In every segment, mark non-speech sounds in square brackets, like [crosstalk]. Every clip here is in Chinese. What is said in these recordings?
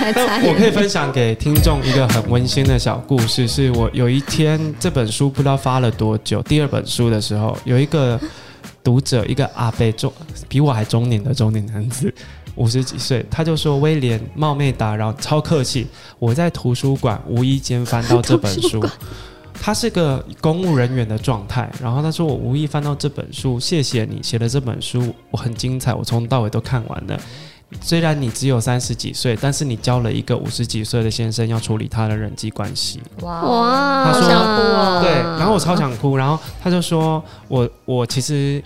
[laughs] 我可以分享给听众一个很温馨的小故事，是我有一天这本书不知道发了多久，第二本书的时候，有一个读者，一个阿伯中比我还中年的中年男子，五十几岁，他就说：“威廉，冒昧打扰，超客气，我在图书馆无意间翻到这本书。[laughs] ”他是个公务人员的状态，然后他说：“我无意翻到这本书，谢谢你写的这本书，我很精彩，我从头到尾都看完了。虽然你只有三十几岁，但是你教了一个五十几岁的先生要处理他的人际关系。”哇哇，他说想哭哦！对，然后我超想哭，然后他就说：“我我其实。”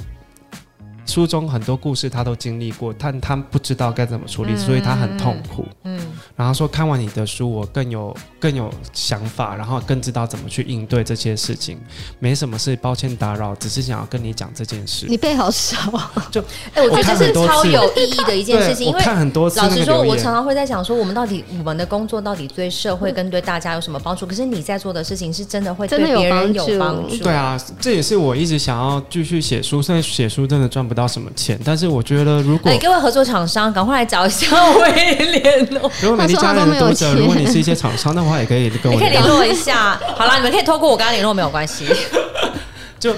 书中很多故事他都经历过，但他不知道该怎么处理，所以他很痛苦。嗯，然后说看完你的书，我更有更有想法，然后更知道怎么去应对这些事情。没什么事，抱歉打扰，只是想要跟你讲这件事。你背好少，就哎，我觉得这是超有意义的一件事情。因为看很多次，老实说，我常常会在想说，我们到底我们的工作到底对社会跟对大家有什么帮助？可是你在做的事情是真的会对别人有帮助。对啊，这也是我一直想要继续写书。虽然写书真的赚不到什么钱，但是我觉得，如果哎，各位合作厂商，赶快来找一下威廉哦。如果美丽佳人的读者，如果你是一些厂商的话，也可以跟我，你可以联络一下。好啦，你们可以透过我跟他联络，没有关系。[laughs] 就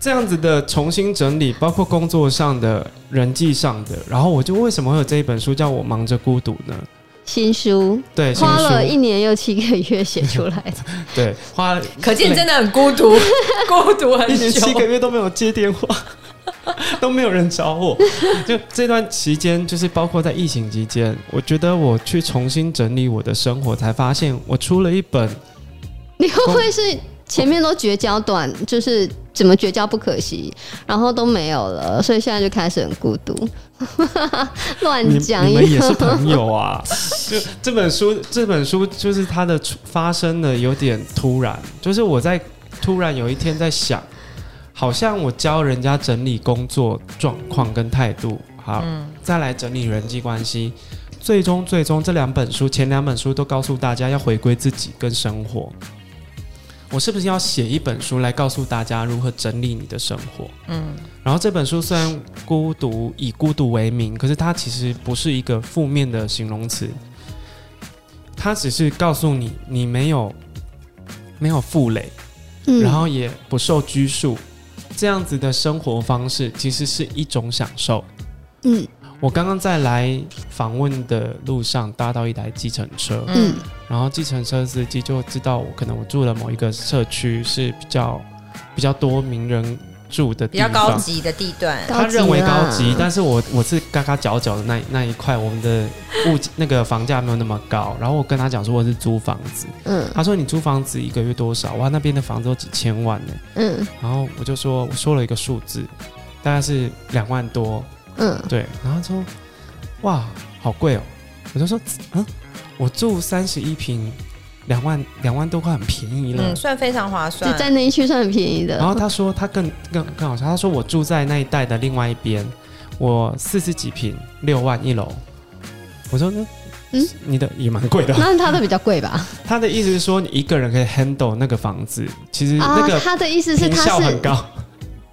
这样子的重新整理，包括工作上的、人际上的，然后我就为什么会有这一本书叫我忙着孤独呢？新书对，花了一年又七个月写出来的。[laughs] 对，花可见真的很孤独，[laughs] 孤独很久，一年七个月都没有接电话。[laughs] 都没有人找我，就这段期间，就是包括在疫情期间，我觉得我去重新整理我的生活，才发现我出了一本。你会不会是前面都绝交短，就是怎么绝交不可惜，然后都没有了，所以现在就开始很孤独。[laughs] 乱讲，你们也是朋友啊？[laughs] 就这本书，这本书就是它的发生的有点突然，就是我在突然有一天在想。好像我教人家整理工作状况跟态度，好，嗯、再来整理人际关系，最终最终这两本书，前两本书都告诉大家要回归自己跟生活。我是不是要写一本书来告诉大家如何整理你的生活？嗯，然后这本书虽然孤独以孤独为名，可是它其实不是一个负面的形容词，它只是告诉你你没有没有负累，嗯、然后也不受拘束。这样子的生活方式其实是一种享受。嗯，我刚刚在来访问的路上搭到一台计程车，嗯，然后计程车司机就知道我可能我住了某一个社区是比较比较多名人。住的地方，比较高级的地段，他认为高级，但是我我是嘎嘎角角的那那一块，我们的物那个房价没有那么高。然后我跟他讲说我是租房子，嗯，他说你租房子一个月多少？哇，那边的房子都几千万呢，嗯，然后我就说我说了一个数字，大概是两万多，嗯，对，然后说哇，好贵哦，我就说嗯，我住三十一坪。两万两万多块很便宜了，嗯，算非常划算，在那一区算很便宜的。然后他说他更更更好笑，他说我住在那一带的另外一边，我四十几平六万一楼。我说嗯嗯，你的也蛮贵的，[laughs] 那他的比较贵吧？他的意思是说你一个人可以 handle 那个房子，其实那个他的意思是他是很高。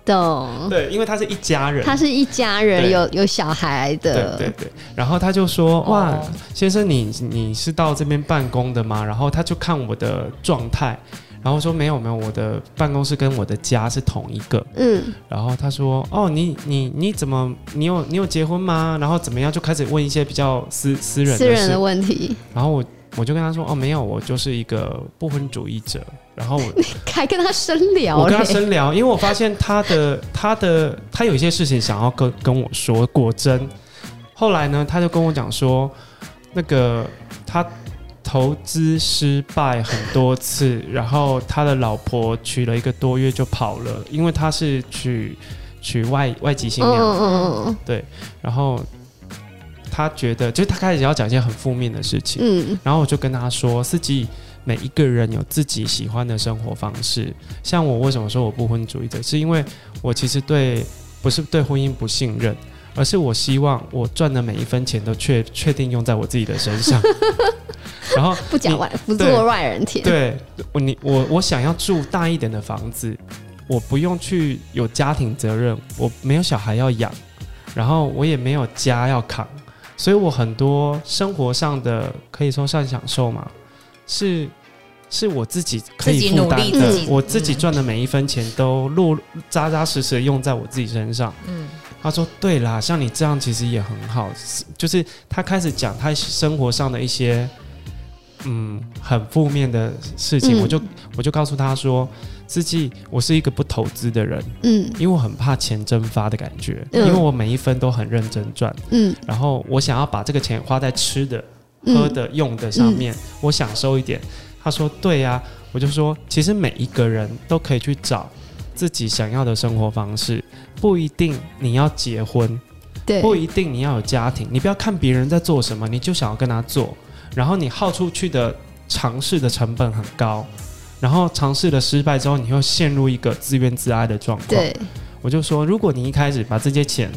懂对，因为他是一家人，他是一家人，有有小孩的，对对对。然后他就说：“哇，哦、先生你，你你是到这边办公的吗？”然后他就看我的状态，然后说：“没有没有，我的办公室跟我的家是同一个。”嗯。然后他说：“哦，你你你怎么你有你有结婚吗？然后怎么样？就开始问一些比较私私人的私人的问题。然后我我就跟他说：“哦，没有，我就是一个不婚主义者。”然后我 [laughs] 还跟他深聊，我跟他深聊，因为我发现他的他的他有一些事情想要跟跟我说。果真，后来呢，他就跟我讲说，那个他投资失败很多次，然后他的老婆娶了一个多月就跑了，因为他是娶娶外外籍新娘，嗯嗯嗯，对，然后他觉得，就是他开始要讲一些很负面的事情，嗯，然后我就跟他说，司机。每一个人有自己喜欢的生活方式。像我为什么说我不婚主义者，是因为我其实对不是对婚姻不信任，而是我希望我赚的每一分钱都确确定用在我自己的身上。[laughs] 然后不讲外不做外人田。对，我你我我想要住大一点的房子，我不用去有家庭责任，我没有小孩要养，然后我也没有家要扛。所以我很多生活上的可以说算享受嘛，是是我自己可以负担的，自我自己赚的每一分钱都落扎扎实实的用在我自己身上。嗯，他说对啦，像你这样其实也很好，就是他开始讲他生活上的一些。嗯，很负面的事情，嗯、我就我就告诉他说，自己我是一个不投资的人，嗯，因为我很怕钱蒸发的感觉，嗯、因为我每一分都很认真赚，嗯，然后我想要把这个钱花在吃的、喝的、嗯、用的上面，嗯、我享受一点。他说对呀、啊，我就说，其实每一个人都可以去找自己想要的生活方式，不一定你要结婚，对，不一定你要有家庭，你不要看别人在做什么，你就想要跟他做。然后你耗出去的尝试的成本很高，然后尝试了失败之后，你会陷入一个自怨自艾的状况。对，我就说，如果你一开始把这些钱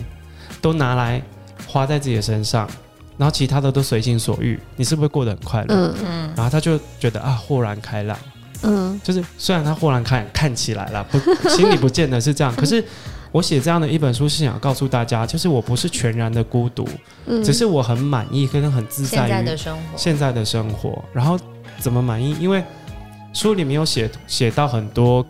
都拿来花在自己的身上，然后其他的都随心所欲，你是不是过得很快乐？嗯嗯。然后他就觉得啊，豁然开朗。嗯，就是虽然他豁然开看起来了，不，[laughs] 心里不见得是这样，可是。我写这样的一本书是想告诉大家，就是我不是全然的孤独，嗯，只是我很满意跟很自在于现在的生活。现在的生活，然后怎么满意？因为书里面有写写到很多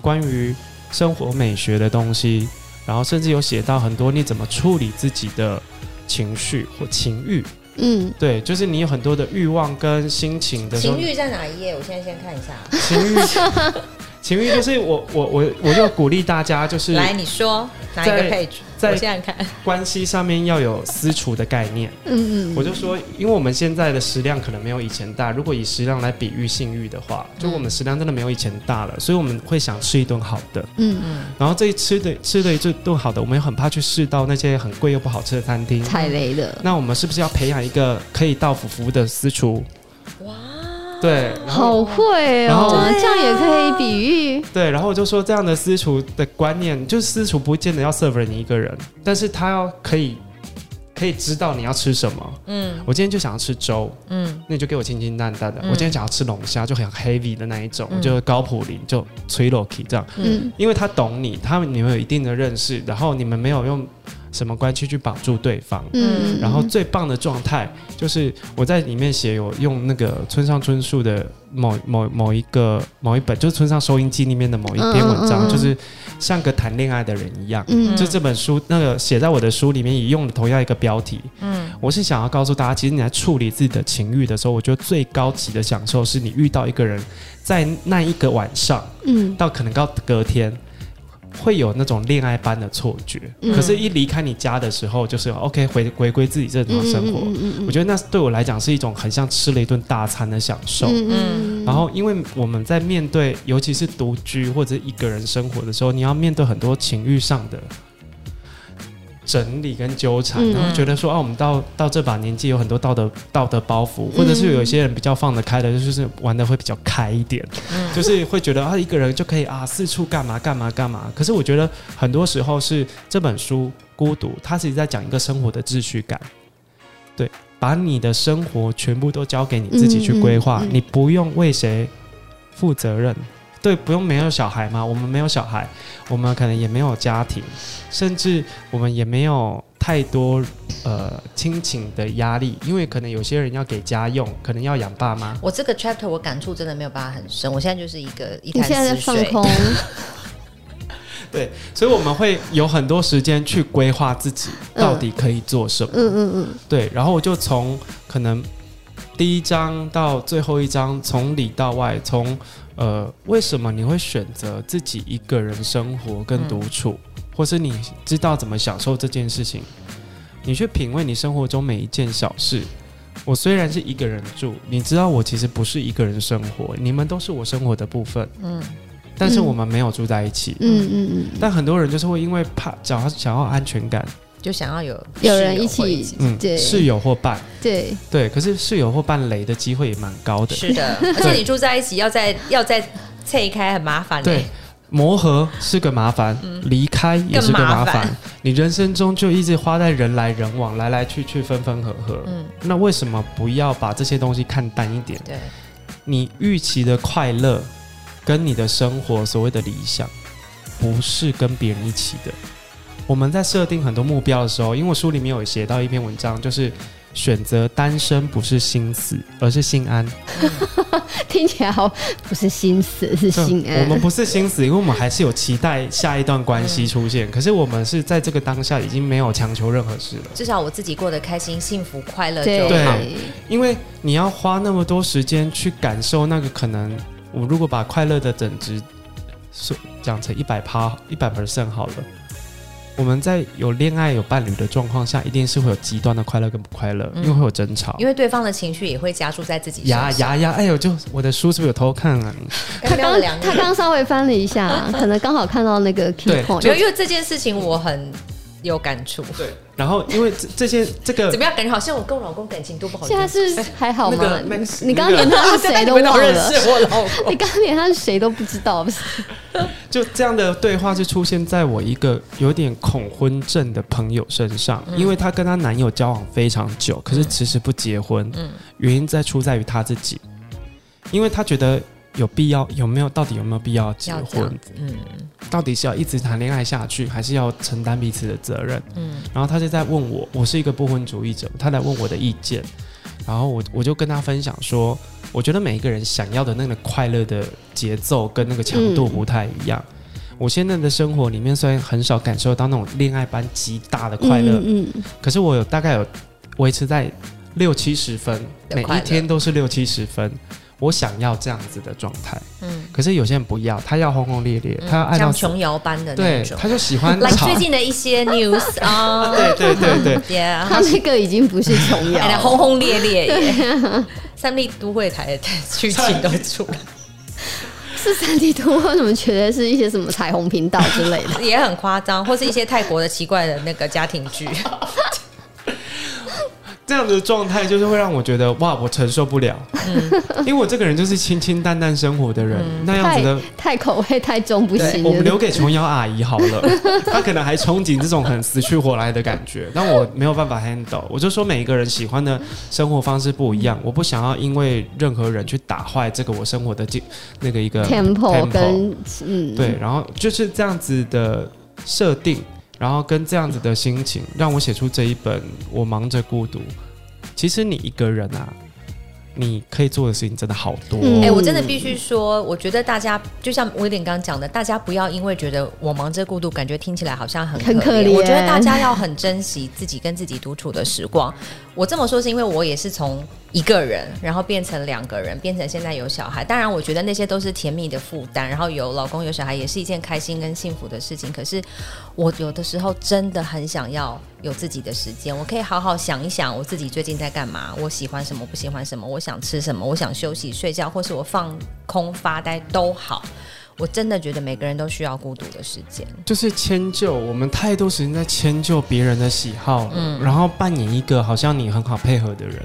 关于生活美学的东西，然后甚至有写到很多你怎么处理自己的情绪或情欲。嗯，对，就是你有很多的欲望跟心情的。情欲在哪一页？我现在先看一下。情欲。情欲就是我我我我就鼓励大家就是来你说哪一个 page，在现在看关系上面要有私厨的概念。嗯嗯，我就说，因为我们现在的食量可能没有以前大，如果以食量来比喻性欲的话，就我们食量真的没有以前大了，所以我们会想吃一顿好的。嗯嗯，然后这一吃的吃的一顿好的，我们又很怕去试到那些很贵又不好吃的餐厅，踩雷的。那我们是不是要培养一个可以到府服务的私厨？哇！对，好会哦，然后这样也可以比喻。对，然后我就说这样的私厨的观念，就是私厨不见得要 serve 你一个人，但是他要可以可以知道你要吃什么。嗯，我今天就想要吃粥，嗯，那你就给我清清淡淡的。嗯、我今天想要吃龙虾，就很 heavy 的那一种，嗯、就高普林就吹 Loki 这样。嗯，因为他懂你，他们你们有一定的认识，然后你们没有用。什么关系去绑住对方？嗯，然后最棒的状态就是我在里面写有用那个村上春树的某某某一个某一本，就是村上收音机里面的某一篇文章，就是像个谈恋爱的人一样。嗯，就这本书那个写在我的书里面，也用了同样一个标题。嗯，我是想要告诉大家，其实你在处理自己的情欲的时候，我觉得最高级的享受是你遇到一个人，在那一个晚上，嗯，到可能到隔天。会有那种恋爱般的错觉，嗯、可是，一离开你家的时候，就是 OK 回回归自己正常生活。我觉得那对我来讲是一种很像吃了一顿大餐的享受。嗯，然后，因为我们在面对，尤其是独居或者一个人生活的时候，你要面对很多情欲上的。整理跟纠缠，然后觉得说，啊，我们到到这把年纪，有很多道德道德包袱，或者是有一些人比较放得开的，就是玩的会比较开一点，就是会觉得啊，一个人就可以啊，四处干嘛干嘛干嘛。可是我觉得很多时候是这本书《孤独》，它其实在讲一个生活的秩序感，对，把你的生活全部都交给你自己去规划，你不用为谁负责任。对，不用没有小孩吗？我们没有小孩，我们可能也没有家庭，甚至我们也没有太多呃亲情的压力，因为可能有些人要给家用，可能要养爸妈。我这个 chapter 我感触真的没有办法很深，我现在就是一个一潭死水。你现在在放空。对，所以我们会有很多时间去规划自己到底可以做什么。嗯嗯嗯。对，然后我就从可能第一章到最后一章，从里到外，从。呃，为什么你会选择自己一个人生活跟独处，嗯、或是你知道怎么享受这件事情？你去品味你生活中每一件小事。我虽然是一个人住，你知道我其实不是一个人生活，你们都是我生活的部分。嗯，但是我们没有住在一起。嗯嗯嗯。但很多人就是会因为怕，想要想要安全感。就想要有有人一起，嗯，室友或伴，对。对，可是室友或伴雷的机会也蛮高的，是的，[laughs] 而且你住在一起，要再要再拆开很麻烦，对，磨合是个麻烦，离开也是个麻烦，你人生中就一直花在人来人往，来来去去，分分合合，嗯，那为什么不要把这些东西看淡一点？对，你预期的快乐跟你的生活所谓的理想，不是跟别人一起的。我们在设定很多目标的时候，因为我书里面有写到一篇文章，就是。选择单身不是心死，而是心安。[laughs] 听起来好，不是心死，是心安。我们不是心死，因为我们还是有期待下一段关系出现。嗯、可是我们是在这个当下已经没有强求任何事了。至少我自己过得开心、幸福、快乐就好。对，因为你要花那么多时间去感受那个可能，我如果把快乐的等值说讲成一百趴、一百 percent 好了。我们在有恋爱、有伴侣的状况下，一定是会有极端的快乐跟不快乐，嗯、因为会有争吵，因为对方的情绪也会加注在自己身上。呀呀呀！哎呦，就我的书是不是有偷看啊？[laughs] 他刚他刚稍微翻了一下，可能刚好看到那个 key point。就因为这件事情，我很。有感触，对。然后因为这这些这个怎么样？感觉好像我跟我老公感情都不好。现在是还好吗？那个、你刚刚连他是谁都忘了。我老公，你刚刚连他是谁都不知道，不是？就这样的对话是出现在我一个有点恐婚症的朋友身上，嗯、因为她跟她男友交往非常久，可是迟迟不结婚。嗯。原因在出在于她自己，因为她觉得。有必要有没有？到底有没有必要结婚？嗯，到底是要一直谈恋爱下去，还是要承担彼此的责任？嗯，然后他就在问我，我是一个不婚主义者，他来问我的意见，然后我我就跟他分享说，我觉得每一个人想要的那个快乐的节奏跟那个强度不太一样。嗯，我现在的生活里面虽然很少感受到那种恋爱般极大的快乐，嗯，嗯，可是我有大概有维持在六七十分，每一天都是六七十分。我想要这样子的状态，嗯，可是有些人不要，他要轰轰烈烈，他要爱到像琼瑶般的那种，对，他就喜欢。[laughs] 来最近的一些 [laughs] news 啊，对对对对，[laughs] 他那个已经不是琼瑶，轰轰烈烈耶，三立都会台的剧情都出来，是三立都会，怎么觉得是一些什么彩虹频道之类的，也很夸张，或是一些泰国的奇怪的那个家庭剧。这样的状态就是会让我觉得哇，我承受不了。嗯，因为我这个人就是清清淡淡生活的人，嗯、那样子的太，太口味太重不行。我们留给琼瑶阿姨好了，她可能还憧憬这种很死去活来的感觉，但我没有办法 handle。我就说每一个人喜欢的生活方式不一样，我不想要因为任何人去打坏这个我生活的这那个一个 tempo 跟嗯对，然后就是这样子的设定。然后跟这样子的心情，让我写出这一本《我忙着孤独》。其实你一个人啊。你可以做的事情真的好多。哎、欸，我真的必须说，我觉得大家就像威廉刚刚讲的，大家不要因为觉得我忙着孤独，感觉听起来好像很可怜。可怜。我觉得大家要很珍惜自己跟自己独处的时光。我这么说是因为我也是从一个人，然后变成两个人，变成现在有小孩。当然，我觉得那些都是甜蜜的负担，然后有老公有小孩也是一件开心跟幸福的事情。可是我有的时候真的很想要有自己的时间，我可以好好想一想我自己最近在干嘛，我喜欢什么，不喜欢什么，我想吃什么，我想休息睡觉，或是我放空发呆都好。我真的觉得每个人都需要孤独的时间，就是迁就。我们太多时间在迁就别人的喜好，嗯，然后扮演一个好像你很好配合的人。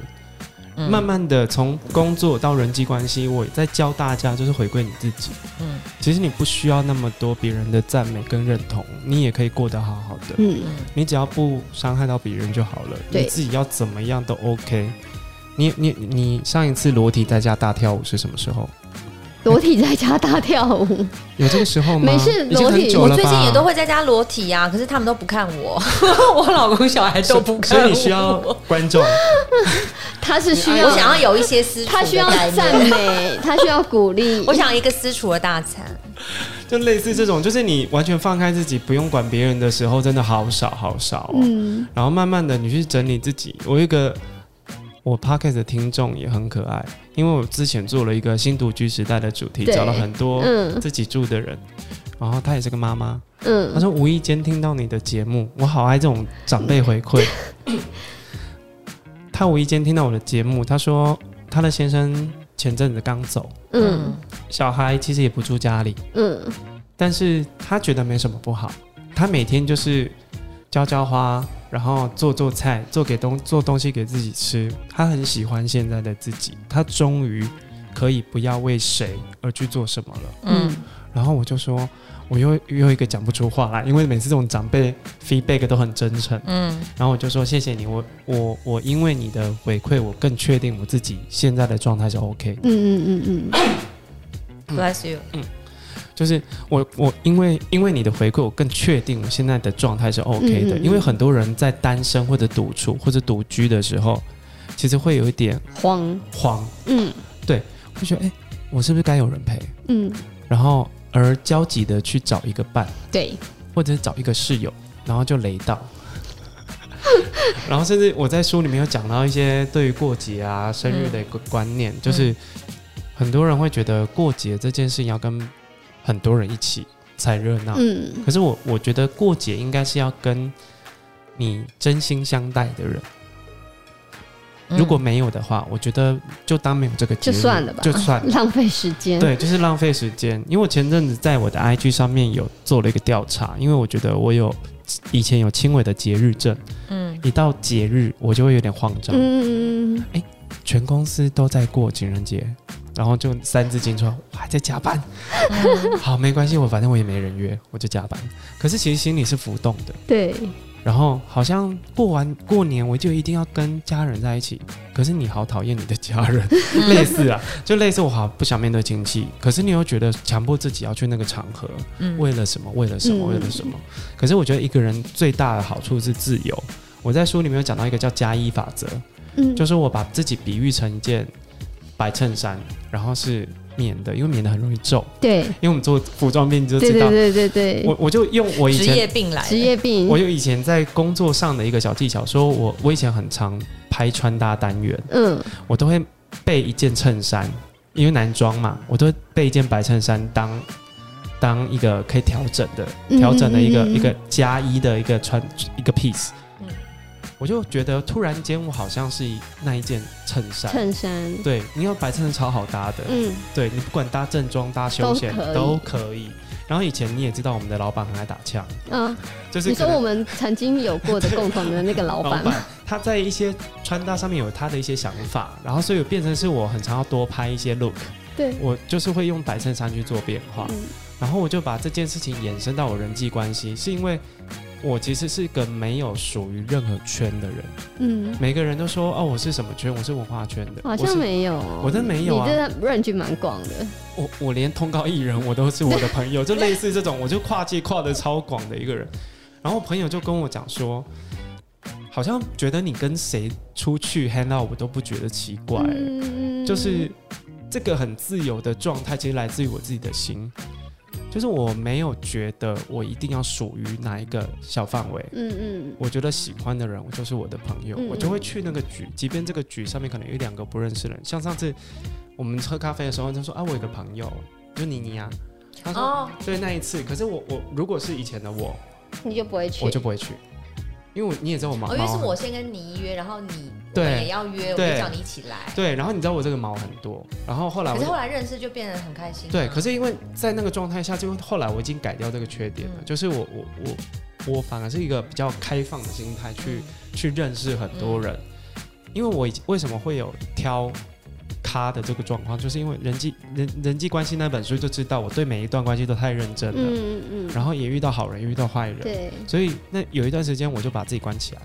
嗯，慢慢的从工作到人际关系，我在教大家就是回归你自己。嗯，其实你不需要那么多别人的赞美跟认同，你也可以过得好好的。嗯，你只要不伤害到别人就好了。对你自己要怎么样都 OK。你你你上一次裸体在家大跳舞是什么时候？裸体在家大跳舞，有这个时候吗？没事，裸体。我最近也都会在家裸体啊，可是他们都不看我，[laughs] 我老公小孩都不看我，所以你需要观众。[laughs] 他是需要，我想要有一些私，他需要赞美，他需要鼓励。[laughs] 我想一个私厨的大餐，就类似这种，就是你完全放开自己，不用管别人的时候，真的好少好少。嗯，然后慢慢的你去整理自己。我一个。我 Podcast 的听众也很可爱，因为我之前做了一个新独居时代的主题，找了很多自己住的人，嗯、然后她也是个妈妈，嗯，她说无意间听到你的节目，我好爱这种长辈回馈。[laughs] 她无意间听到我的节目，她说她的先生前阵子刚走，嗯，小孩其实也不住家里，嗯，但是她觉得没什么不好，她每天就是浇浇花。然后做做菜，做给东做东西给自己吃。他很喜欢现在的自己，他终于可以不要为谁而去做什么了。嗯，然后我就说，我又又一个讲不出话来，因为每次这种长辈 feedback 都很真诚。嗯，然后我就说谢谢你，我我我因为你的回馈，我更确定我自己现在的状态是 OK。嗯嗯嗯嗯，Bless you。嗯。就是我我因为因为你的回馈，我更确定我现在的状态是 OK 的。嗯嗯嗯，因为很多人在单身或者独处或者独居的时候，其实会有一点慌慌。嗯，对，会觉得哎、欸，我是不是该有人陪？嗯，然后而焦急的去找一个伴，对，或者是找一个室友，然后就雷到。[laughs] 然后甚至我在书里面有讲到一些对于过节啊、生日的一个观念，嗯、就是很多人会觉得过节这件事情要跟很多人一起才热闹。嗯，可是我我觉得过节应该是要跟你真心相待的人。如果没有的话，我觉得就当没有这个节日就算了吧，就算了浪费时间。对，就是浪费时间。因为我前阵子在我的 IG 上面有做了一个调查，因为我觉得我有。以前有轻微的节日症，嗯，一到节日我就会有点慌张，嗯，哎、欸，全公司都在过情人节，然后就三字经说我还在加班，嗯、[laughs] 好，没关系，我反正我也没人约，我就加班。可是其实心里是浮动的，对。然后好像过完过年我就一定要跟家人在一起，可是你好讨厌你的家人，[laughs] 类似啊，就类似我好不想面对亲戚，可是你又觉得强迫自己要去那个场合，嗯，为了什么？为了什么？嗯，为了什么？可是我觉得一个人最大的好处是自由。我在书里面有讲到一个叫加一法则，嗯，就是我把自己比喻成一件白衬衫，然后是。棉的，因为棉的很容易皱。对，因为我们做服装编辑就知道。对对对对对。我我就用我以前职业病来，职业病。我有以前在工作上的一个小技巧，说我我以前很常拍穿搭单元，嗯，我都会备一件衬衫，因为男装嘛，我都会备一件白衬衫当当一个可以调整的调整的一个、嗯、一个加一的一个穿一个 piece。我就觉得突然间，我好像是那一件衬衫。衬衫，对，你要白衬衫超好搭的。嗯，对你不管搭正装、搭休闲都，都可以。然后以前你也知道，我们的老板很爱打枪。嗯，就是你说我们曾经有过的共同的那个老板，[laughs] 老板他在一些穿搭上面有他的一些想法，然后所以变成是我很常要多拍一些 look。对，我就是会用白衬衫去做变化，嗯，然后我就把这件事情延伸到我人际关系，是因为。我其实是个没有属于任何圈的人，嗯，每个人都说哦，我是什么圈，我是文化圈的，好像没有，我真没有啊，你这 range 蛮广的，我我连通告艺人我都是我的朋友，就类似这种，我就跨界跨的超广的一个人，然后朋友就跟我讲说，好像觉得你跟谁出去 hang out 我都不觉得奇怪，嗯，就是这个很自由的状态，其实来自于我自己的心。就是我没有觉得我一定要属于哪一个小范围，嗯嗯，我觉得喜欢的人，我就是我的朋友，我就会去那个局，即便这个局上面可能有一两个不认识的人，像上次我们喝咖啡的时候，他说啊，我有个朋友，就妮妮啊，他说、哦、对那一次，可是我我如果是以前的我，你就不会去，我就不会去。因为我你也知道我忙，哦，因为是我先跟你约，然后你对也要约，我就叫你一起来。对，然后你知道我这个毛很多，然后后来我可是后来认识就变得很开心。对，可是因为在那个状态下，就后来我已经改掉这个缺点了，嗯、就是我我我我反而是一个比较开放的心态去、嗯、去认识很多人，嗯、因为我为什么会有挑。他的这个状况，就是因为人际人人际关系那本书就知道，我对每一段关系都太认真了，嗯嗯，然后也遇到好人，遇到坏人，对，所以那有一段时间我就把自己关起来，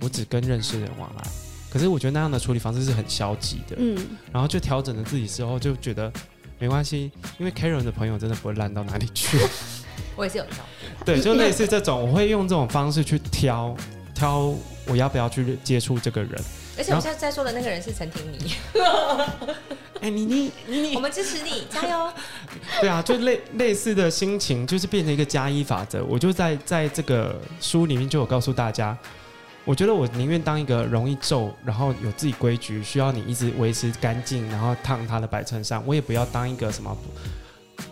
我只跟认识的人往来。可是我觉得那样的处理方式是很消极的，嗯，然后就调整了自己之后，就觉得没关系，因为 Karen 的朋友真的不会烂到哪里去。[laughs] 我也是有挑，对，就类似这种，我会用这种方式去挑挑我要不要去接触这个人。而且我现在在说的那个人是陈婷妮，哎、欸，你你你你，我们支持你，加油！[laughs] 对啊，就类类似的心情，就是变成一个加一法则。我就在在这个书里面就有告诉大家，我觉得我宁愿当一个容易皱，然后有自己规矩，需要你一直维持干净，然后烫它的白衬衫，我也不要当一个什么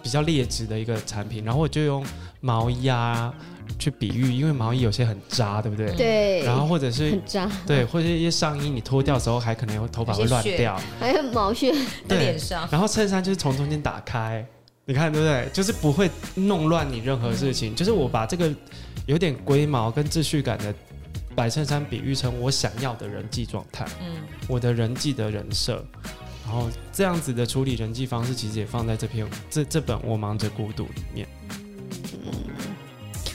比较劣质的一个产品。然后我就用毛衣啊。去比喻，因为毛衣有些很扎，对不对？对。然后或者是很扎，对，或者一些上衣你脱掉的时候，还可能有头发会乱掉，还有毛屑在脸上。然后衬衫就是从中间打开，你看对不对？就是不会弄乱你任何事情。嗯、就是我把这个有点龟毛跟秩序感的白衬衫比喻成我想要的人际状态，嗯，我的人际的人设，然后这样子的处理人际方式，其实也放在这篇这这本《我忙着孤独》里面。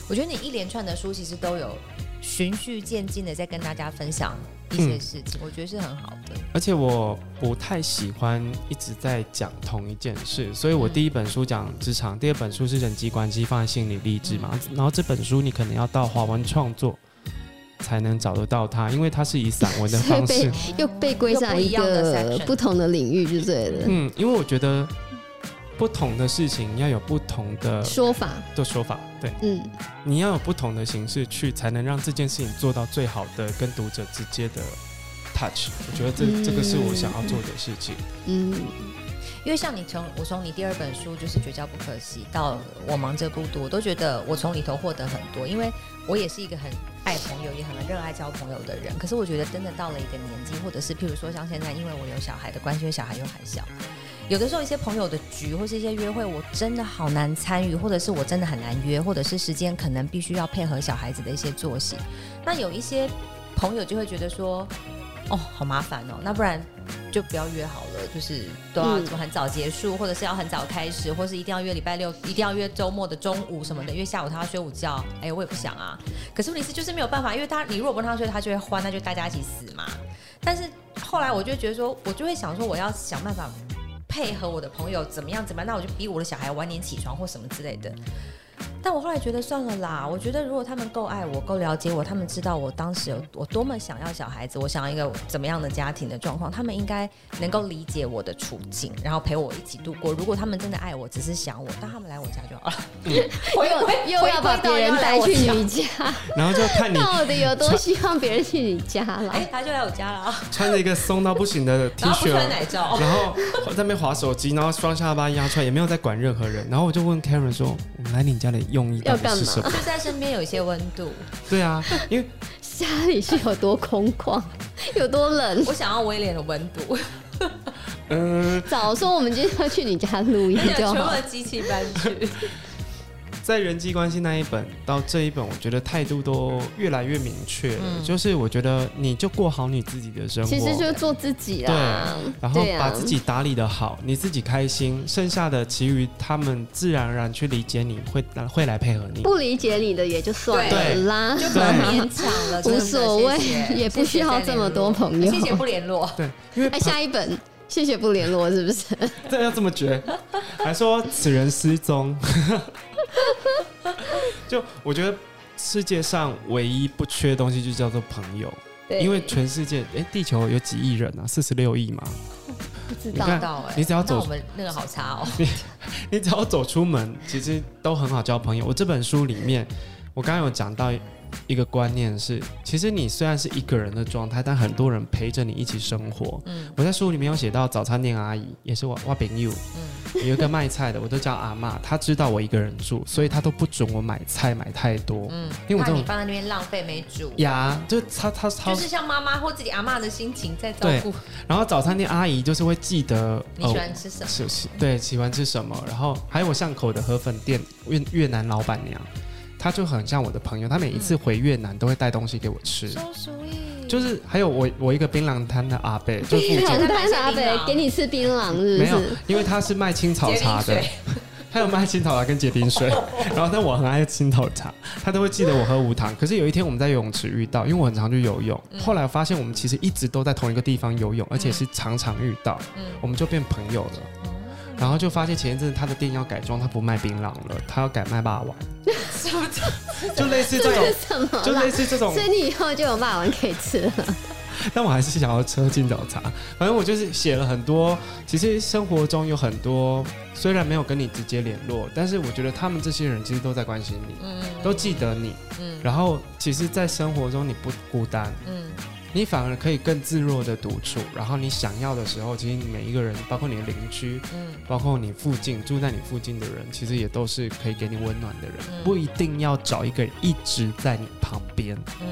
我觉得你一连串的书其实都有循序渐进的在跟大家分享一些事情，嗯、我觉得是很好的。而且我不太喜欢一直在讲同一件事，所以我第一本书讲职场，第二本书是人际关系，放在心理励志嘛。嗯、然后这本书你可能要到华文创作才能找得到它，因为它是以散文的方式，[laughs] 又被归在一个不同的领域就对了。嗯，因为我觉得。不同的事情要有不同的说法的说法，对，嗯，你要有不同的形式去，才能让这件事情做到最好的跟读者直接的 touch。我觉得这、嗯、这个是我想要做的事情。嗯，因为像你从我从你第二本书就是绝交不可惜到我忙着孤独，我都觉得我从里头获得很多，因为我也是一个很爱朋友也很热爱交朋友的人。可是我觉得真的到了一个年纪，或者是譬如说像现在，因为我有小孩的关系，小孩又还小。有的时候，一些朋友的局或是一些约会，我真的好难参与，或者是我真的很难约，或者是时间可能必须要配合小孩子的一些作息。那有一些朋友就会觉得说，哦，好麻烦哦，那不然就不要约好了，就是都要怎么很早结束，或者是要很早开始，或是一定要约礼拜六，一定要约周末的中午什么的，因为下午他要睡午觉。哎，我也不想啊。可是问题是就是没有办法，因为他你如果不让他睡，他就会欢，那就大家一起死嘛。但是后来我就觉得说，我就会想说，我要想办法。配合我的朋友怎么样怎么样，那我就逼我的小孩晚点起床或什么之类的。但我后来觉得算了啦，我觉得如果他们够爱我，够了解我，他们知道我当时有我多么想要小孩子，我想要一个怎么样的家庭的状况，他们应该能够理解我的处境，然后陪我一起度过。如果他们真的爱我，只是想我，当他们来我家就好了。[laughs] 嗯、[laughs] 我又又要把别人带去你家，然后就看你到底有多希望别人去你家了。[laughs] 哎，他就来我家了啊，穿着一个松到不行的 T 恤，然后奶罩，然后在那边划手机，然后双下巴压出来，也没有在管任何人。然后我就问 Karen 说：“我们来你家里用意到底是什么？”就在身边有一些温度。对啊，因为 [laughs] 家里是有多空旷，[laughs] 有多冷。我想要威廉的温度。嗯、呃，早说我们今天要去你家录音就好。全部机器搬去。[laughs] 在人际关系那一本到这一本，我觉得态度都越来越明确了。嗯、就是我觉得你就过好你自己的生活，其实就是做自己啊。对，然后把自己打理的好，你自己开心，剩下的其余他们自然而然去理解你，会会来配合你。不理解你的也就算了啦，就不要勉强了，无所谓，也不需要这么多朋友。谢谢不联络。对，因为哎，下一本谢谢不联络是不是？[laughs] 这要这么绝？还说此人失踪。[laughs] 就我觉得世界上唯一不缺的东西就叫做朋友，因为全世界哎、欸，地球有几亿人啊？四十六亿嘛？不知道哎，你只要走，我们那个好差哦。[laughs] 你你只要走出门，其实都很好交朋友。我这本书里面，我刚刚有讲到。一个观念是，其实你虽然是一个人的状态，但很多人陪着你一起生活。嗯，我在书里面有写到早餐店阿姨，也是我我朋友。嗯，有一个卖菜的，我都叫阿妈，她知道我一个人住，所以她都不准我买菜买太多。嗯，因为我怕你放在那边浪费没煮。呀，就她她她就是像妈妈或自己阿妈的心情在照顾。然后早餐店阿姨就是会记得你喜欢吃什么，对，喜欢吃什么。然后还有我巷口的河粉店越越南老板娘。他就很像我的朋友，他每一次回越南都会带东西给我吃。就是还有我我一个槟榔摊的阿伯，就槟榔摊的阿伯给你吃槟榔是是？没有，因为他是卖青草茶的，[laughs] 他有卖青草茶跟结冰水。[laughs] 然后但我很爱青草茶，他都会记得我喝无糖。可是有一天我们在游泳池遇到，因为我很常去游泳。后来我发现我们其实一直都在同一个地方游泳，而且是常常遇到，我们就变朋友了。然后就发现前一阵子他的店要改装，他不卖槟榔了，他要改卖霸王。就类似这种，就类似这种，所以你以后就有霸王可以吃了。但我还是想要喝青草茶。反正我就是写了很多，其实生活中有很多，虽然没有跟你直接联络，但是我觉得他们这些人其实都在关心你，嗯，都记得你，嗯。然后其实，在生活中你不孤单，嗯。你反而可以更自若的独处，然后你想要的时候，其实你每一个人，包括你的邻居，嗯，包括你附近住在你附近的人，其实也都是可以给你温暖的人，嗯、不一定要找一个人一直在你旁边，嗯，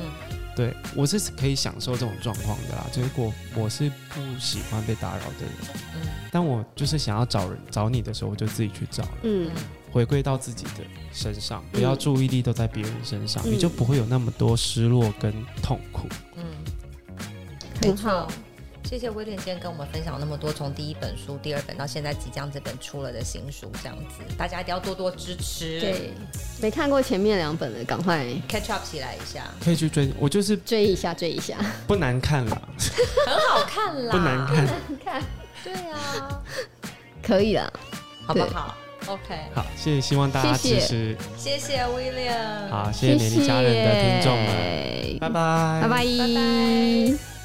对我是可以享受这种状况的啦。结果我是不喜欢被打扰的人，嗯，但我就是想要找人找你的时候，我就自己去找，嗯，回归到自己的身上，不要注意力都在别人身上，嗯、你就不会有那么多失落跟痛苦，嗯。很好，谢谢威廉今天跟我们分享那么多，从第一本书、第二本到现在即将这本出了的新书，这样子，大家一定要多多支持。对，没看过前面两本的，赶快 catch up 起来一下，可以去追。我就是追一下，追一下，不难看啦，很好看啦，不难看，看，对啊，可以啦，好不好？OK，好，谢谢，希望大家支持，谢谢。William，好，谢谢美丽佳人的听众们，拜拜，拜拜，拜拜。